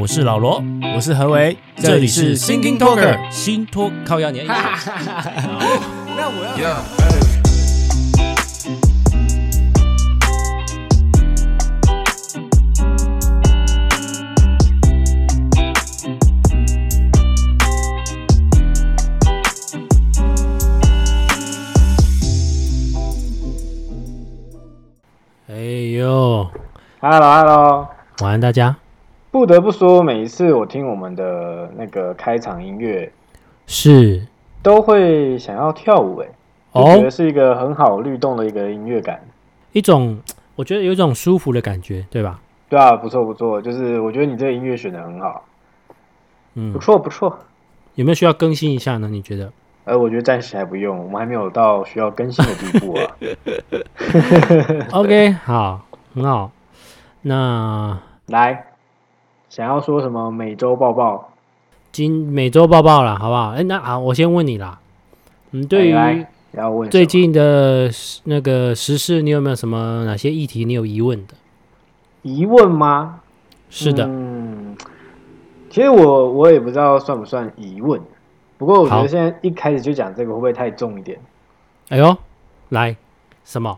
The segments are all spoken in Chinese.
我是老罗，我是何为，这里是 Thinking Talker 新托靠压年。那我要。哎呦，Hello，Hello，晚安大家。不得不说，每一次我听我们的那个开场音乐，是都会想要跳舞，哎，我觉得是一个很好律动的一个音乐感，一种我觉得有一种舒服的感觉，对吧？对啊，不错不错，就是我觉得你这个音乐选的很好，嗯，不错不错，有没有需要更新一下呢？你觉得？呃，我觉得暂时还不用，我们还没有到需要更新的地步啊。OK，好，很好，那来。想要说什么？每周报报，今每周报报了，好不好？哎，那好，我先问你啦。嗯，对于最近的那个时事，你有没有什么哪些议题你有疑问的？疑问吗？是的。嗯，其实我我也不知道算不算疑问。不过我觉得现在一开始就讲这个会不会太重一点？哎呦，来什么？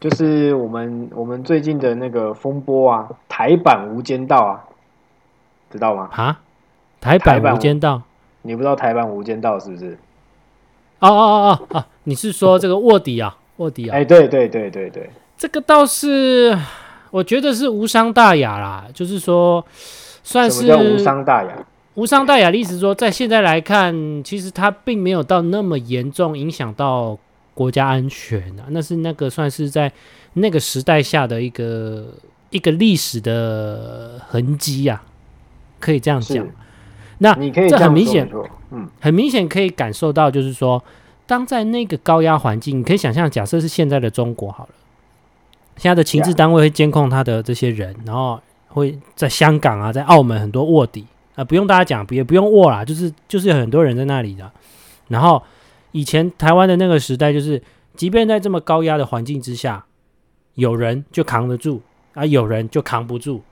就是我们我们最近的那个风波啊，台版无间道啊。知道吗？啊，台版无间道，你不知道台版无间道是不是？哦哦哦哦哦，你是说这个卧底啊？卧底啊？哎，对对对对对，这个倒是我觉得是无伤大雅啦，就是说算是无伤大雅。无伤大雅的意思是说，在现在来看，其实它并没有到那么严重，影响到国家安全啊。那是那个算是在那个时代下的一个一个历史的痕迹呀。可以这样讲，那你可以这很明显，嗯，很明显可以感受到，就是说，当在那个高压环境，你可以想象，假设是现在的中国好了，现在的情治单位会监控他的这些人，然后会在香港啊，在澳门很多卧底啊，不用大家讲，也不用卧啦，就是就是有很多人在那里的。然后以前台湾的那个时代，就是即便在这么高压的环境之下，有人就扛得住啊，有人就扛不住，好。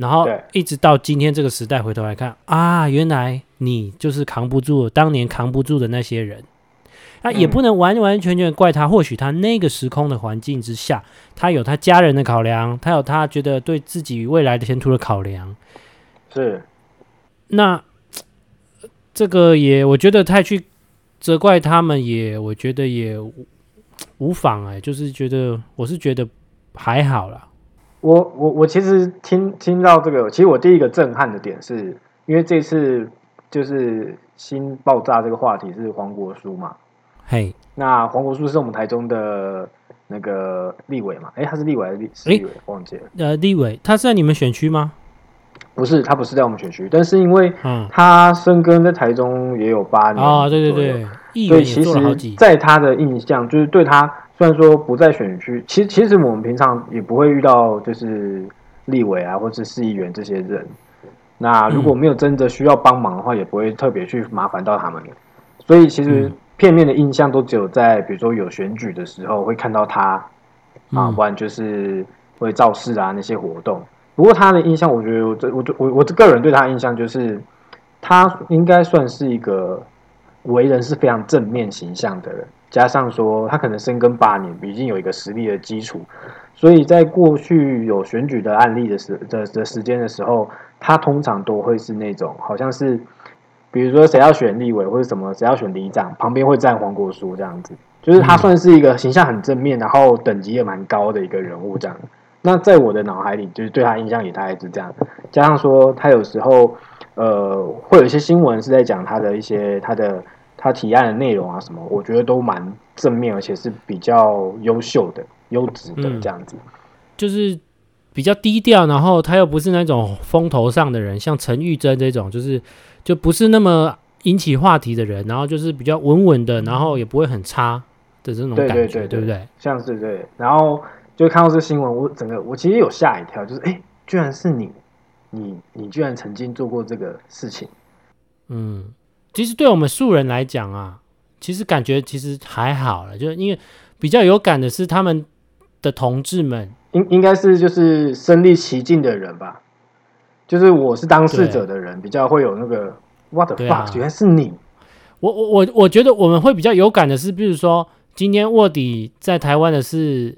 然后一直到今天这个时代，回头来看啊，原来你就是扛不住，当年扛不住的那些人，那也不能完完全全怪他。或许他那个时空的环境之下，他有他家人的考量，他有他觉得对自己未来的前途的考量。是，那这个也，我觉得太去责怪他们也，也我觉得也无妨哎，就是觉得我是觉得还好啦。我我我其实听听到这个，其实我第一个震撼的点是，因为这次就是新爆炸这个话题是黄国书嘛，嘿那黄国书是我们台中的那个立委嘛？哎，他是立委还是立立委？忘记了。呃，立委，他是在你们选区吗？不是，他不是在我们选区，但是因为他生根在台中也有八年啊，对对对，所以其实在他的印象就是对他。虽然说不在选区，其实其实我们平常也不会遇到就是立委啊，或者是市议员这些人。那如果没有真的需要帮忙的话，也不会特别去麻烦到他们。所以其实片面的印象都只有在比如说有选举的时候会看到他啊，不然就是会造势啊那些活动。不过他的印象，我觉得我我我我个人对他的印象就是，他应该算是一个为人是非常正面形象的人。加上说，他可能深耕八年，已经有一个实力的基础，所以在过去有选举的案例的时的的时间的时候，他通常都会是那种好像是，比如说谁要选立委或者什么，谁要选里长，旁边会站黄国书这样子，就是他算是一个形象很正面，然后等级也蛮高的一个人物这样。那在我的脑海里，就是对他印象也大概是这样。加上说，他有时候呃会有一些新闻是在讲他的一些他的。他提案的内容啊，什么，我觉得都蛮正面，而且是比较优秀的、优质的这样子，嗯，就是比较低调，然后他又不是那种风头上的人，像陈玉珍这种，就是就不是那么引起话题的人，然后就是比较稳稳的，然后也不会很差的这种感觉，对，对，对，对，对不对？像是对，然后就看到这新闻，我整个我其实有吓一跳，就是哎，居然是你，你你居然曾经做过这个事情，嗯。其实对我们素人来讲啊，其实感觉其实还好了，就是因为比较有感的是他们的同志们，应应该是就是身历其境的人吧，就是我是当事者的人，比较会有那个 What the fuck，啊，原来是你。我我我我觉得我们会比较有感的是，比如说今天卧底在台湾的是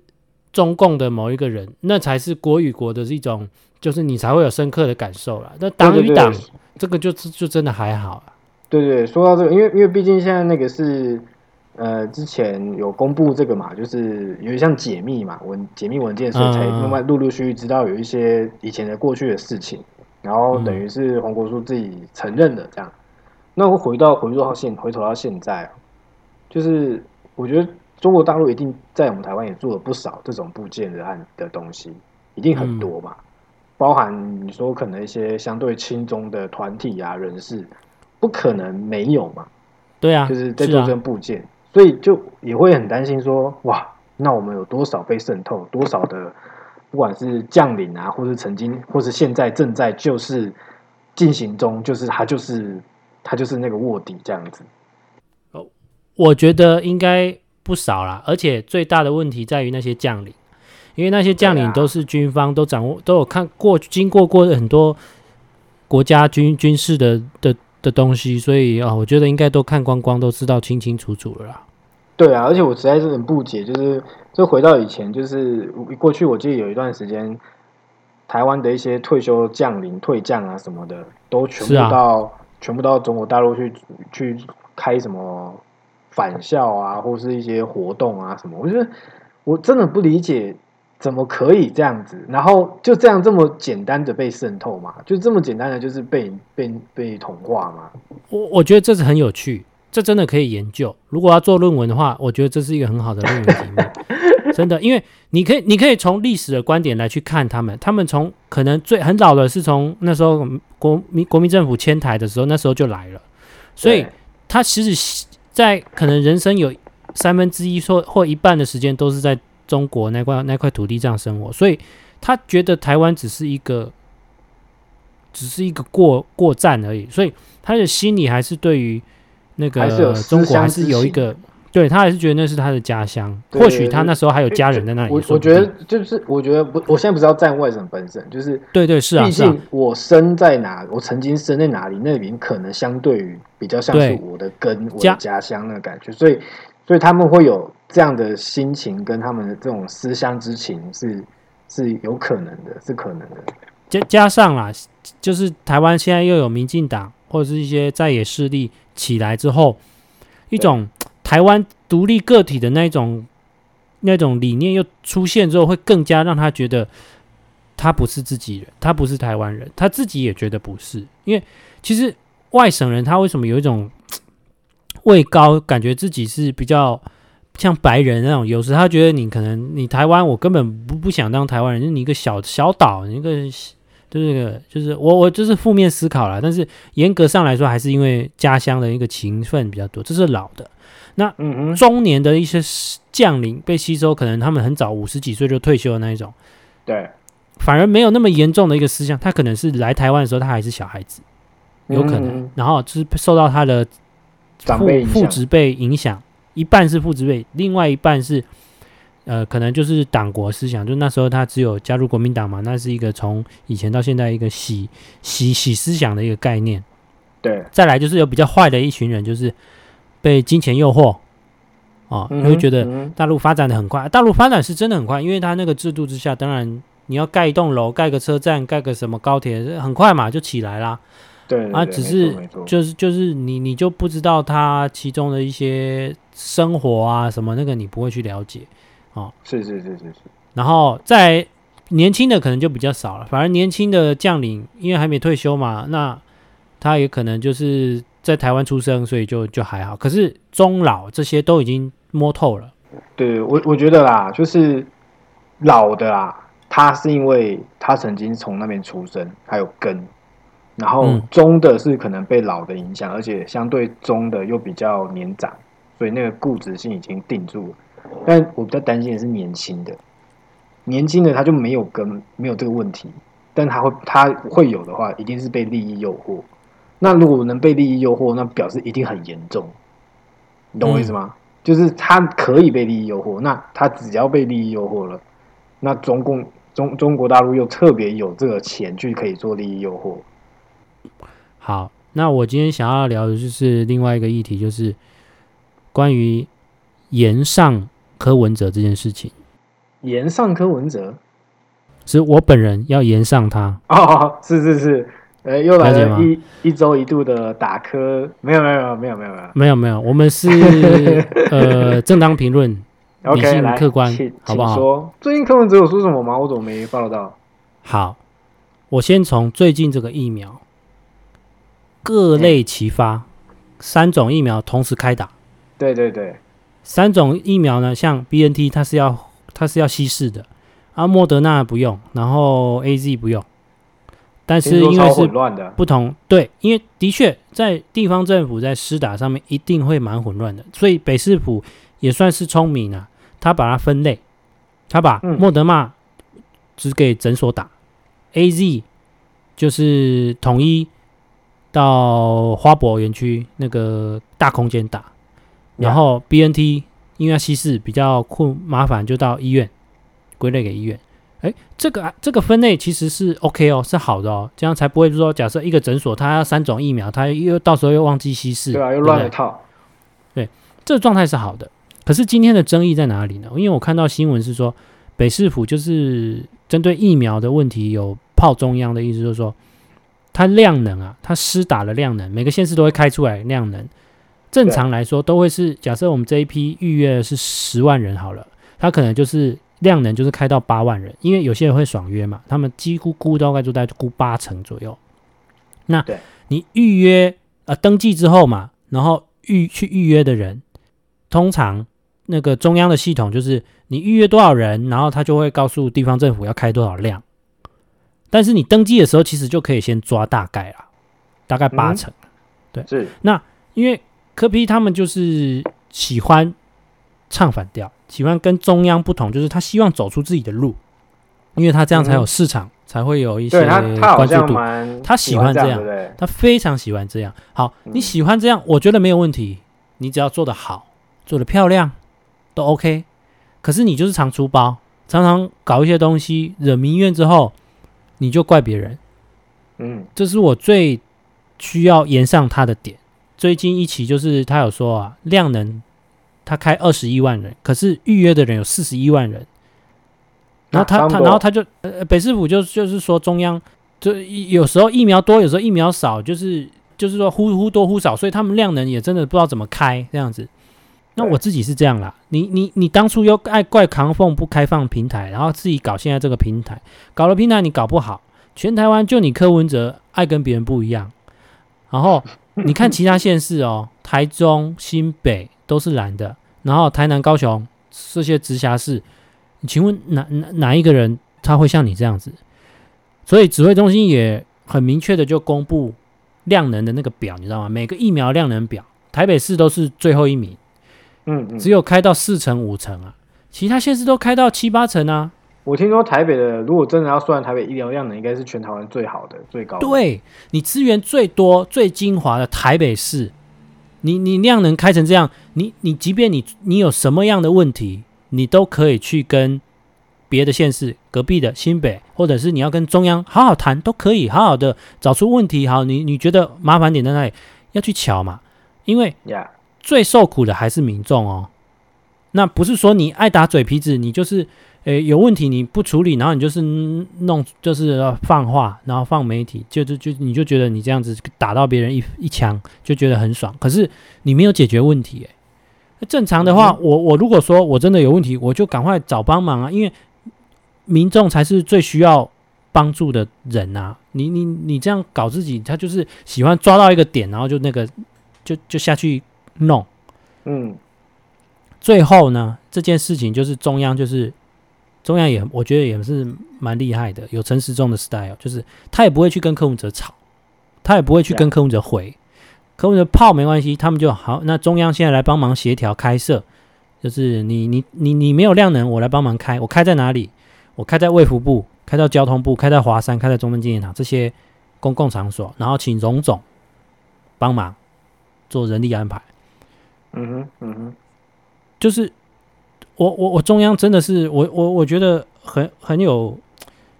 中共的某一个人，那才是国与国的一种，就是你才会有深刻的感受了。那党与党，这个就就真的还好。对，对对，说到这个，因为因为毕竟现在那个是呃之前有公布这个嘛，就是有点像解密嘛文解密文件，所以才慢慢陆陆续续知道有一些以前的过去的事情，然后等于是黄国书自己承认的这样。那我回到回到现回头到现在，就是我觉得中国大陆一定在我们台湾也做了不少这种部件的案的东西，一定很多嘛，嗯、包含你说可能一些相对亲中的团体啊人士，不可能没有嘛，对啊，就是在做这部件，啊、所以就也会很担心说，哇，那我们有多少被渗透，多少的不管是将领啊，或是曾经，或是现在正在就是进行中，就是他就是。他就是那个卧底这样子，哦，我觉得应该不少啦，而且最大的问题在于那些将领，因为那些将领都是军方，都掌握，都有看过，经过过很多国家军军事的的的东西，所以啊，我觉得应该都看光光，都知道清清楚楚了啦。对啊，而且我实在是很不解，就是就回到以前，就是过去我记得有一段时间，台湾的一些退休将领、退将啊什么的，都全部到。全部到中国大陆去去开什么返校啊，或是一些活动啊什么？我觉得我真的不理解，怎么可以这样子？然后就这样这么简单的被渗透嘛？就这么简单的就是被被被同化嘛？我我觉得这是很有趣，这真的可以研究。如果要做论文的话，我觉得这是一个很好的论文题目。真的，因为你可以，你可以从历史的观点来去看他们。他们从可能最很早的是从那时候国民国民政府迁台的时候，那时候就来了。所以他其实，在可能人生有三分之一或或一半的时间都是在中国那块那块土地上生活，所以他觉得台湾只是一个只是一个过过站而已。所以他的心里还是对于那个中国还是有一个。对，他还是觉得那是他的家乡，或许他那时候还有家人在那里。我我觉得就是，我觉得不，我现在不是要站外省本省，就是对对是啊，毕竟我生在哪，我曾经生在哪里，那里可能相对于比较像是我的根，我的家乡那个感觉，所以所以他们会有这样的心情，跟他们的这种思乡之情是是有可能的，是可能的。加加上啦，就是台湾现在又有民进党或者是一些在野势力起来之后，一种。台湾独立个体的那种那种理念又出现之后，会更加让他觉得他不是自己人，他不是台湾人，他自己也觉得不是。因为其实外省人他为什么有一种位高，感觉自己是比较像白人那种？有时他觉得你可能你台湾，我根本不不想当台湾人，就是你一个小小岛，你一个就是那个就是我我就是负面思考了。但是严格上来说，还是因为家乡的一个情分比较多，这是老的。那中年的一些将领被吸收，可能他们很早五十几岁就退休的那一种，对，反而没有那么严重的一个思想。他可能是来台湾的时候，他还是小孩子，有可能，然后就是受到他的父父职辈影响，一半是父职辈，另外一半是呃，可能就是党国思想。就那时候他只有加入国民党嘛，那是一个从以前到现在一个洗洗洗思想的一个概念。对，再来就是有比较坏的一群人，就是。被金钱诱惑，啊，你会觉得大陆发展的很快。大陆发展是真的很快，因为它那个制度之下，当然你要盖一栋楼、盖个车站、盖个什么高铁，很快嘛就起来啦。对，啊，只是就是就是你你就不知道他其中的一些生活啊什么那个你不会去了解，哦，是是是是是。然后在年轻的可能就比较少了，反而年轻的将领因为还没退休嘛，那他也可能就是。在台湾出生，所以就就还好。可是中老这些都已经摸透了。对我，我觉得啦，就是老的啦，他是因为他曾经从那边出生，还有根。然后中的是可能被老的影响，而且相对中的又比较年长，所以那个固执性已经定住了。但我比较担心的是年轻的，年轻的他就没有跟，没有这个问题。但他会，他会有的话，一定是被利益诱惑。那如果能被利益诱惑，那表示一定很严重，你懂我意思吗？嗯、就是他可以被利益诱惑，那他只要被利益诱惑了，那中共中中国大陆又特别有这个钱去可以做利益诱惑。好，那我今天想要聊的就是另外一个议题，就是关于延上柯文哲这件事情。延上柯文哲，是我本人要延上他。哦，是是是。呃，又来了一一周一度的打柯，没有没有没有没有没有没有没有，我们是 呃正当评论，理性客观，好不好？说最近柯文哲有说什么吗？我怎么没 follow 到？好，我先从最近这个疫苗各类齐发，三种疫苗同时开打。对对对，三种疫苗呢，像 BNT 它是要它是要稀释的，啊，莫德纳不用，然后 AZ 不用。但是因为是不同，对，因为的确在地方政府在施打上面一定会蛮混乱的，所以北市府也算是聪明啊，他把它分类，他把莫德纳只给诊所打，嗯，AZ 就是统一到花博园区那个大空间打，然后 BNT 因为要稀释比较困麻烦，就到医院归类给医院。哎，这个啊，这个分类其实是 OK 哦，是好的哦，这样才不会说，假设一个诊所它要三种疫苗，它又到时候又忘记稀释，对啊，又乱了套。对，这个状态是好的。可是今天的争议在哪里呢？因为我看到新闻是说，北市府就是针对疫苗的问题有泡中央的意思，就是说，它量能啊，它施打的量能，每个县市都会开出来量能。正常来说，都会是假设我们这一批预约的是十万人好了，它可能就是。量能就是开到八万人，因为有些人会爽约嘛，他们几乎估大概就在估八成左右。那你预约呃登记之后嘛，然后预去预约的人，通常那个中央的系统就是你预约多少人，然后他就会告诉地方政府要开多少量。但是你登记的时候，其实就可以先抓大概啦，大概八成。嗯、对，是。那因为柯 P 他们就是喜欢唱反调。喜欢跟中央不同，就是他希望走出自己的路，因为他这样才有市场，嗯、才会有一些关注度。他喜欢这样，他非常喜欢这样。好，嗯、你喜欢这样，我觉得没有问题。你只要做得好，做得漂亮，都 OK。可是你就是常出包，常常搞一些东西惹民怨之后，你就怪别人。嗯，这是我最需要延上他的点。最近一期就是他有说啊，量能。他开二十一万人，可是预约的人有四十一万人。然后他他然后他就呃北市府就就是说中央就有时候疫苗多，有时候疫苗少，就是就是说忽忽多忽少，所以他们量能也真的不知道怎么开这样子。那我自己是这样啦，你你你当初又爱怪扛凤不开放平台，然后自己搞现在这个平台，搞了平台你搞不好，全台湾就你柯文哲爱跟别人不一样。然后你看其他县市哦，台中、新北。都是蓝的，然后台南、高雄这些直辖市，请问哪哪哪一个人他会像你这样子？所以指挥中心也很明确的就公布量能的那个表，你知道吗？每个疫苗量能表，台北市都是最后一名，嗯，嗯，只有开到四成五成啊，其他县市都开到七八成啊。我听说台北的，如果真的要算台北医疗量能，应该是全台湾最好的、最高的。对，你资源最多、最精华的台北市。你你量能开成这样，你你即便你你有什么样的问题，你都可以去跟别的县市、隔壁的新北，或者是你要跟中央好好谈，都可以好好的找出问题。好，你你觉得麻烦点在哪里？要去瞧嘛，因为最受苦的还是民众哦。那不是说你爱打嘴皮子，你就是。诶，有问题你不处理，然后你就是弄，就是放话，然后放媒体，就就就你就觉得你这样子打到别人一一枪，就觉得很爽。可是你没有解决问题，诶，正常的话，嗯、我我如果说我真的有问题，我就赶快找帮忙啊，因为民众才是最需要帮助的人啊。你你你这样搞自己，他就是喜欢抓到一个点，然后就那个就就下去弄。嗯，最后呢，这件事情就是中央就是。中央也，我觉得也是蛮厉害的，有陈时中的 style，就是他也不会去跟柯文哲吵，他也不会去跟柯文哲回，柯文哲炮没关系，他们就好。那中央现在来帮忙协调开设，就是你你你你没有量能，我来帮忙开，我开在哪里？我开在卫福部，开到交通部，开在华山，开在中正纪念堂这些公共场所，然后请荣总帮忙做人力安排。嗯哼，嗯哼，就是。我我我中央真的是我我我觉得很很有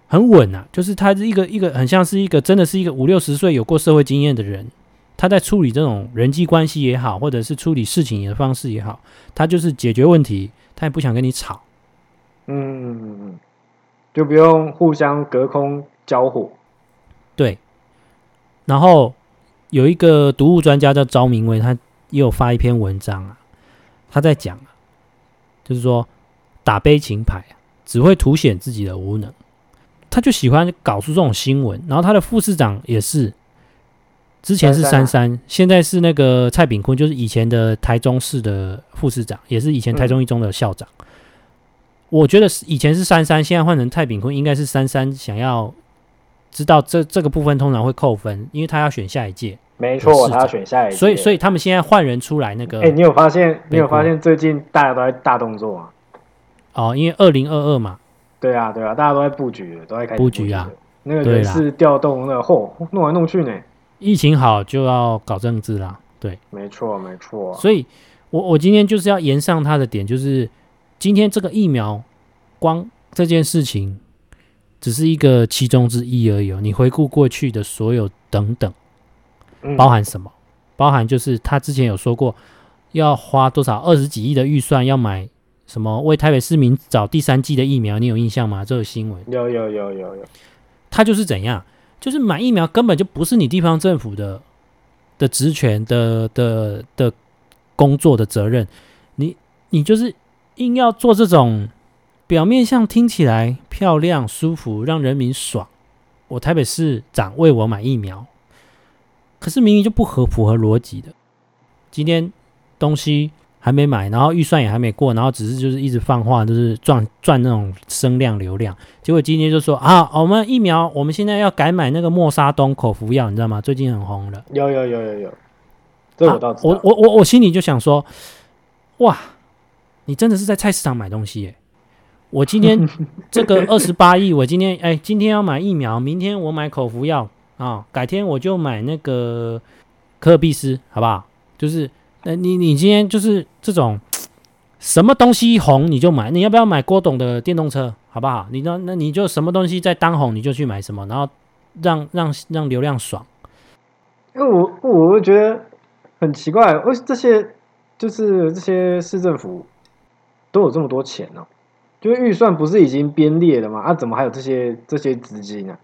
很稳啊，就是他是一个一个很像是一个真的是一个五六十岁有过社会经验的人，他在处理这种人际关系也好，或者是处理事情的方式也好，他就是解决问题，他也不想跟你吵，嗯，就不用互相隔空交火，对。然后有一个毒物专家叫赵明威，他也有发一篇文章啊，他在讲啊，就是说打悲情牌只会凸显自己的无能。他就喜欢搞出这种新闻，然后他的副市长也是，之前是珊珊，现在是那个蔡炳坤，就是以前的台中市的副市长，也是以前台中一中的校长。我觉得以前是珊珊，现在换成蔡炳坤，应该是珊珊想要知道这这个部分通常会扣分，因为他要选下一届。没错，他要选下一届，所以所以他们现在换人出来那个。哎，你有发现？你有发现最近大家都在大动作啊？哦，因为二零二二嘛。对啊，对啊，大家都在布局，都在开始布局啊。那个人事调动，那个嚯，弄来弄去呢。疫情好就要搞政治啦，对，没错没错。所以我我今天就是要延上他的点，就是今天这个疫苗，光这件事情只是一个其中之一而已。你回顾过去的所有等等，包含什么？嗯、包含就是他之前有说过要花多少二十几亿的预算要买。什么为台北市民找第三季的疫苗？你有印象吗？这个新闻有有有有有，他就是怎样？就是买疫苗根本就不是你地方政府的的职权的的的工作的责任，你你就是硬要做这种表面上听起来漂亮、舒服、让人民爽。我台北市长为我买疫苗，可是明明就不合符合逻辑的。今天东西。还没买，然后预算也还没过，然后只是就是一直放话，就是赚赚那种声量流量。结果今天就说啊，我们疫苗我们现在要改买那个莫沙东口服药，你知道吗？最近很红的。有有有有有，这我倒知道。我我我我心里就想说，哇，你真的是在菜市场买东西耶！我今天这个 二十八亿，我今天哎，今天要买疫苗，明天我买口服药啊，改天我就买那个可尔必思，好不好？就是。那你你今天就是这种什么东西红你就买，你要不要买郭董的电动车，好不好？你那那你就什么东西在当红你就去买什么，然后让让让流量爽。因为我我会觉得很奇怪，为这些就是这些市政府都有这么多钱呢、就是预算不是已经编列了吗？啊，怎么还有这些这些资金呢？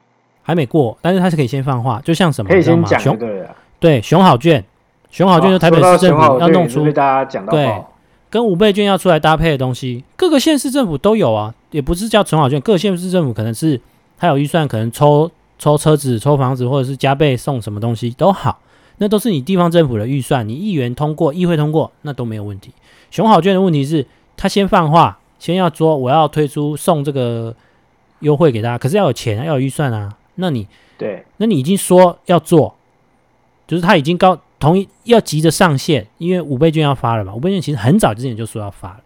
还没过，但是他是可以先放话，就像什么可以先讲对对熊好券。熊好券就台北市政府要弄出，大家讲到对，跟五倍券要出来搭配的东西，各个县市政府都有啊，也不是叫熊好券，各个县市政府可能是他有预算，可能抽抽车子、抽房子，或者是加倍送什么东西都好，那都是你地方政府的预算，你议员通过、议会通过，那都没有问题。熊好券的问题是，他先放话，先要说我要推出送这个优惠给大家，可是要有钱，要有预算啊，那你对，那你已经说要做，就是他已经高。同意要急着上线，因为五倍券要发了嘛。五倍券其实很早之前就说要发了，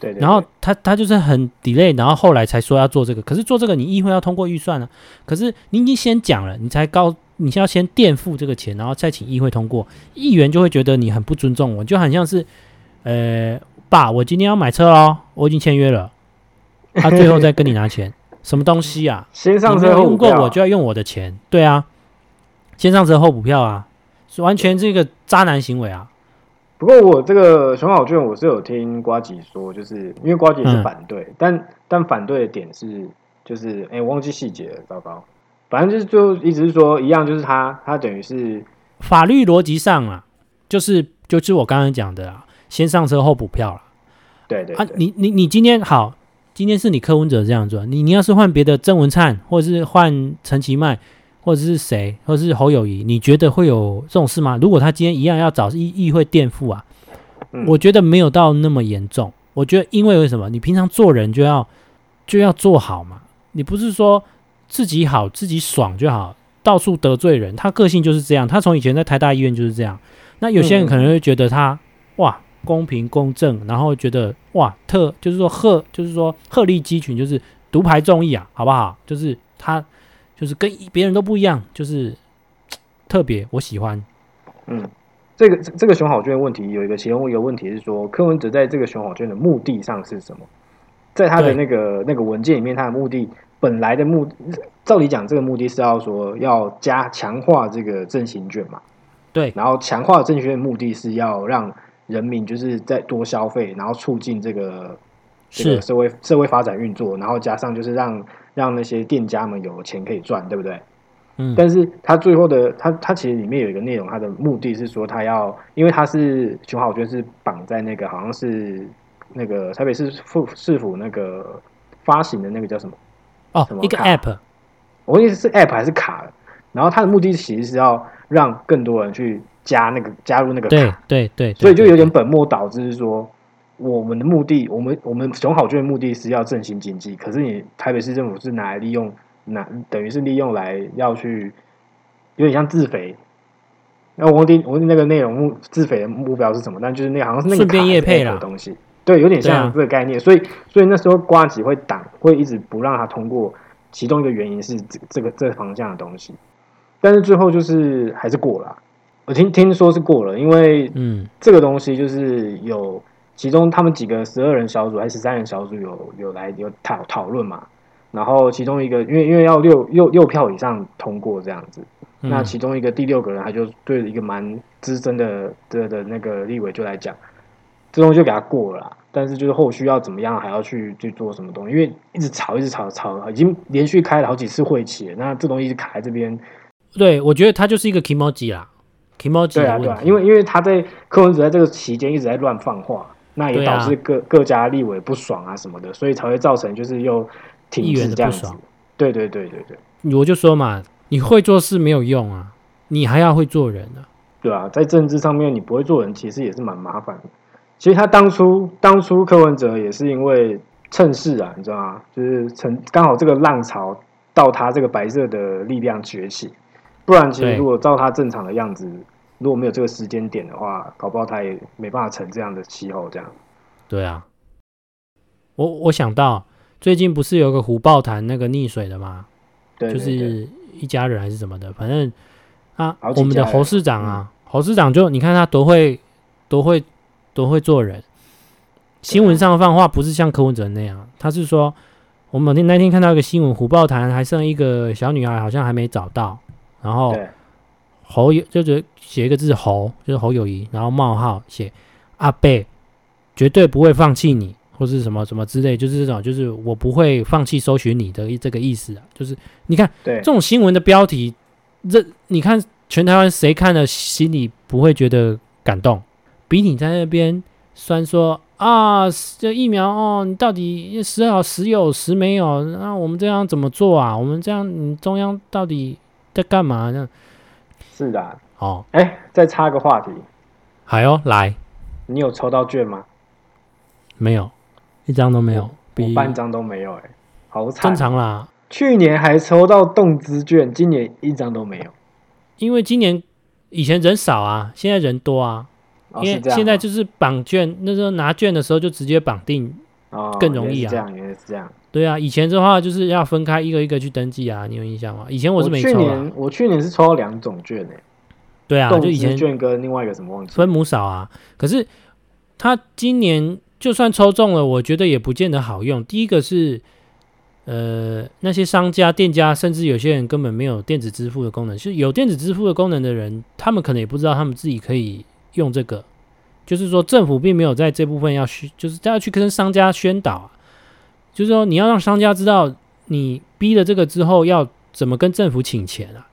对，对，对。然后他他就是很 delay，然后后来才说要做这个。可是做这个你议会要通过预算呢、啊。可是你已经先讲了，你才告，你先要先垫付这个钱，然后再请议会通过。议员就会觉得你很不尊重我，就很像是，呃，爸，我今天要买车哦，我已经签约了，他、啊、最后再跟你拿钱，什么东西啊？先上车后。用过我就要用我的钱，对啊，先上车后补票啊。是完全这个渣男行为啊！不过我这个熊好券，我是有听瓜吉说，就是因为瓜吉是反对，嗯、但但反对的点是，就是哎、欸，忘记细节了，糟糕。反正就是就一直是说一样，就是他他等于是法律逻辑上啊，就是就是我刚刚讲的啊，先上车后补票了。对对，对啊，你你你今天好，今天是你柯文哲这样做，你你要是换别的郑文灿，或者是换陈其迈。或者是谁，或者是侯友谊，你觉得会有这种事吗？如果他今天一样要找议议会垫付啊，嗯，我觉得没有到那么严重。我觉得因为为什么？你平常做人就要就要做好嘛，你不是说自己好自己爽就好，到处得罪人。他个性就是这样，他从以前在台大医院就是这样。那有些人可能会觉得他哇公平公正，然后觉得哇特就是说鹤就是说鹤立鸡群，就是独排众议啊，好不好？就是他。就是跟别人都不一样，就是特别，我喜欢。嗯，这个这个熊好券问题有一个其中一个问题是说，柯文哲在这个熊好卷的目的上是什么？在他的那个那个文件里面，他的目的本来的目，照理讲，这个目的是要说要加强化这个振兴券嘛。对，然后强化振兴券的目的是要让人民就是在多消费，然后促进这个这个社会社会发展运作，然后加上就是让让那些店家们有钱可以赚，对不对？嗯。但是他最后的他他其实里面有一个内容，他的目的是说他要，因为他是熊好券是绑在那个好像是那个台北市府市府那个发行的那个叫什么？哦，一个 app，我意思是 app 还是卡？然后它的目的其实是要让更多人去加那个加入那个卡，对对对，所以就有点本末倒置，是说我们的目的，我们我们熊好券的目的是要振兴经济，可是你台北市政府是拿来利用，拿等于是利用来要去有点像自肥。那我忘记我那个内容目自肥的目标是什么？但就是那好像是那个卡的东西。对，有点像这个概念，啊、所以所以那时候瓜吉会挡，会一直不让他通过。其中一个原因是这这个这个方向的东西，但是最后就是还是过了。我听听说是过了，因为嗯，这个东西就是有其中他们几个十二人小组还是十三人小组有有来有讨讨论嘛。然后其中一个因为因为要六六六票以上通过这样子，嗯、那其中一个第六个人他就对一个蛮资深的的的那个立委就来讲。这东西就给他过了啦，但是就是后续要怎么样，还要去去做什么东西？因为一直吵，一直吵，吵，已经连续开了好几次会期了，那这东西一直卡在这边。对，我觉得他就是一个 kimoji 啦，kimoji 对啊，对啊，因为因为他在柯文哲在这个期间一直在乱放话，那也导致各、啊、各家立委不爽啊什么的，所以才会造成就是又停止这样子。对对对对对，我就说嘛，你会做事没有用啊，你还要会做人啊。对啊，在政治上面你不会做人，其实也是蛮麻烦的。其实他当初当初柯文哲也是因为趁势啊，你知道吗？就是趁刚好这个浪潮到他这个白色的力量崛起，不然其实如果照他正常的样子，如果没有这个时间点的话，搞不好他也没办法成这样的气候。这样。对啊，我我想到最近不是有个虎豹潭那个溺水的吗？对，对，对，就是一家人还是什么的，反正啊，我们的侯市长啊，嗯、侯市长就你看他多会多会。多会做人，新闻上放话不是像柯文哲那样，他是说，我们那天那天看到一个新闻，虎豹潭还剩一个小女孩，好像还没找到，然后侯友就是写一个字侯，就是侯友谊，然后冒号写阿贝绝对不会放弃你，或是什么什么之类，就是这种，就是我不会放弃搜寻你的这个意思啊，就是你看，对这种新闻的标题，这你看全台湾谁看了心里不会觉得感动？比你在那边酸说啊，这疫苗哦，你到底时好时有时没有？那我们这样怎么做啊？我们这样，你中央到底在干嘛呢？是的，哦，哎，再插个话题，好哟，来，你有抽到券吗？没有，一张都没有，我半张都没有，哎，好惨，正常啦。去年还抽到动资券，今年一张都没有，因为今年以前人少啊，现在人多啊。因为现在就是绑券，那时候拿券的时候就直接绑定，更容易啊。这样，原来是这样。对啊，以前的话就是要分开一个一个去登记啊，你有印象吗？以前我是没抽。去年我去年是抽了两种券诶。对啊，就以前券跟另外一个什么忘记。分母少啊，可是他今年就算抽中了，我觉得也不见得好用。第一个是，呃，那些商家、店家，甚至有些人根本没有电子支付的功能。就是有电子支付的功能的人，他们可能也不知道他们自己可以。用这个，就是说政府并没有在这部分要去，就是要去跟商家宣导啊，就是说你要让商家知道你逼了这个之后要怎么跟政府请钱啊。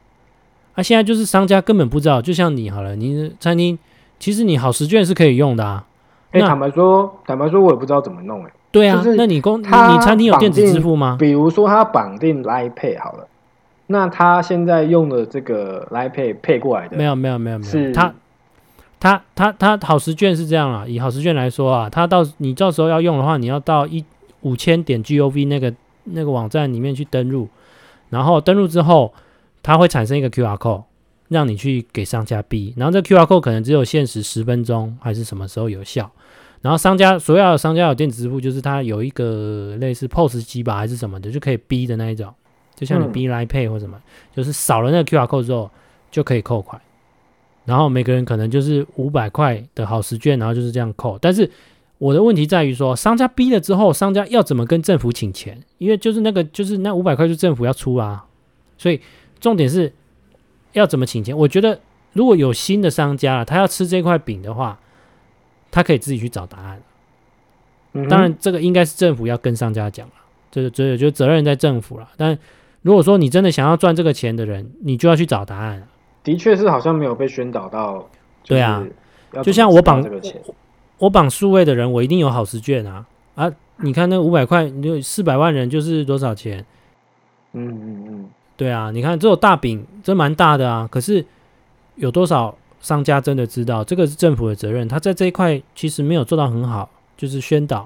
啊，现在就是商家根本不知道，就像你好了，你餐厅其实你好食券是可以用的啊。哎，坦白说，坦白说，我也不知道怎么弄哎。对啊，那你公你餐厅有电子支付吗？比如说他绑定 Line Pay 好了，那他现在用的这个 Line Pay 配过来的，没有没有没有没有，是他。他他他好食券是这样啊，以好食券来说啊，他到你到时候要用的话，你要到一五千点 gov 那个那个网站里面去登录，然后登录之后，它会产生一个 QR code，让你去给商家逼，然后这 QR code 可能只有限时十分钟，还是什么时候有效？然后商家所有的商家有电子支付，就是它有一个类似 POS 机吧，还是什么的，就可以逼的那一种，就像你逼 Line Pay 或什么，嗯、就是扫了那个 QR code 之后就可以扣款。然后每个人可能就是五百块的好时券，然后就是这样扣。但是我的问题在于说，商家逼了之后，商家要怎么跟政府请钱？因为就是那个，就是那五百块，就政府要出啊。所以重点是要怎么请钱？我觉得如果有新的商家他要吃这块饼的话，他可以自己去找答案。嗯、当然，这个应该是政府要跟商家讲了，这个这个就责任在政府了。但如果说你真的想要赚这个钱的人，你就要去找答案。的确是好像没有被宣导到。对啊，就像我绑我绑数位的人，我一定有好食券啊啊！你看那五百块，你就四百万人就是多少钱？嗯嗯嗯，对啊，你看这种大饼真蛮大的啊。可是有多少商家真的知道这个是政府的责任？他在这一块其实没有做到很好，就是宣导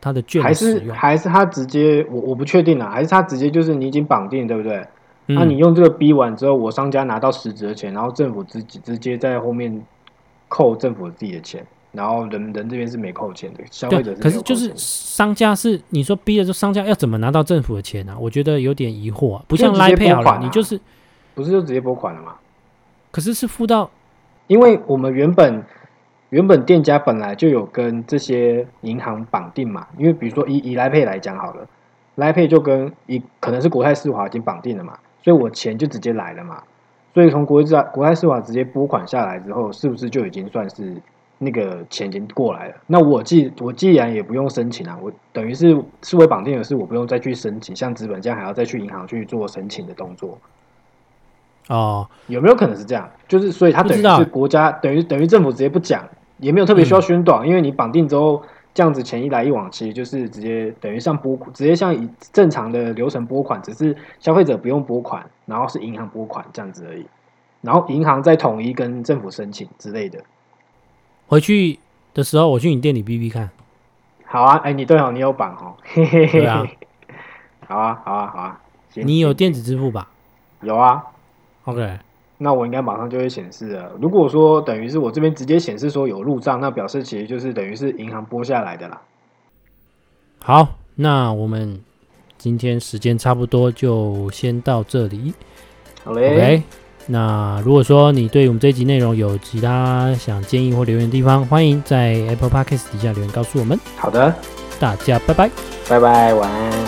他的券还是还是他直接我我不确定啊，还是他直接就是你已经绑定对不对？那、嗯啊、你用这个逼完之后，我商家拿到实质的钱，然后政府自己直接在后面扣政府自己的钱。然后人人这边是没扣钱的，消费者是。可是就是商家是你说逼的时候，商家要怎么拿到政府的钱呢、啊？我觉得有点疑惑、啊，不像 Line Pay 好了，啊、你就是不是就直接拨款了吗？可是是付到，因为我们原本原本店家本来就有跟这些银行绑定嘛，因为比如说以以 Line Pay 来讲好了，Line Pay 就跟一可能是国泰世华已经绑定了嘛，所以我钱就直接来了嘛，所以从国泰国泰世华直接拨款下来之后，是不是就已经算是？那个钱已经过来了，那我既我既然也不用申请啊，我等于是数位绑定的是我不用再去申请，像资本这样还要再去银行去做申请的动作。哦，有没有可能是这样？就是所以他等于是国家等于等于政府直接不讲，也没有特别需要宣导，嗯、因为你绑定之后这样子钱一来一往，其实就是直接等于像拨直接像以正常的流程拨款，只是消费者不用拨款，然后是银行拨款这样子而已，然后银行再统一跟政府申请之类的。回去的时候，我去你店里逼逼看。好啊，哎、欸，你对哦，你有绑哦。对啊。好啊，好啊，好啊。你有电子支付吧？有啊。OK，那我应该马上就会显示了。如果说等于是我这边直接显示说有入账，那表示其实就是等于是银行拨下来的啦。好，那我们今天时间差不多，就先到这里。好嘞。那如果说你对我们这一集内容有其他想建议或留言的地方，欢迎在 Apple Podcast 底下留言告诉我们。好的，大家拜拜，拜拜，晚安。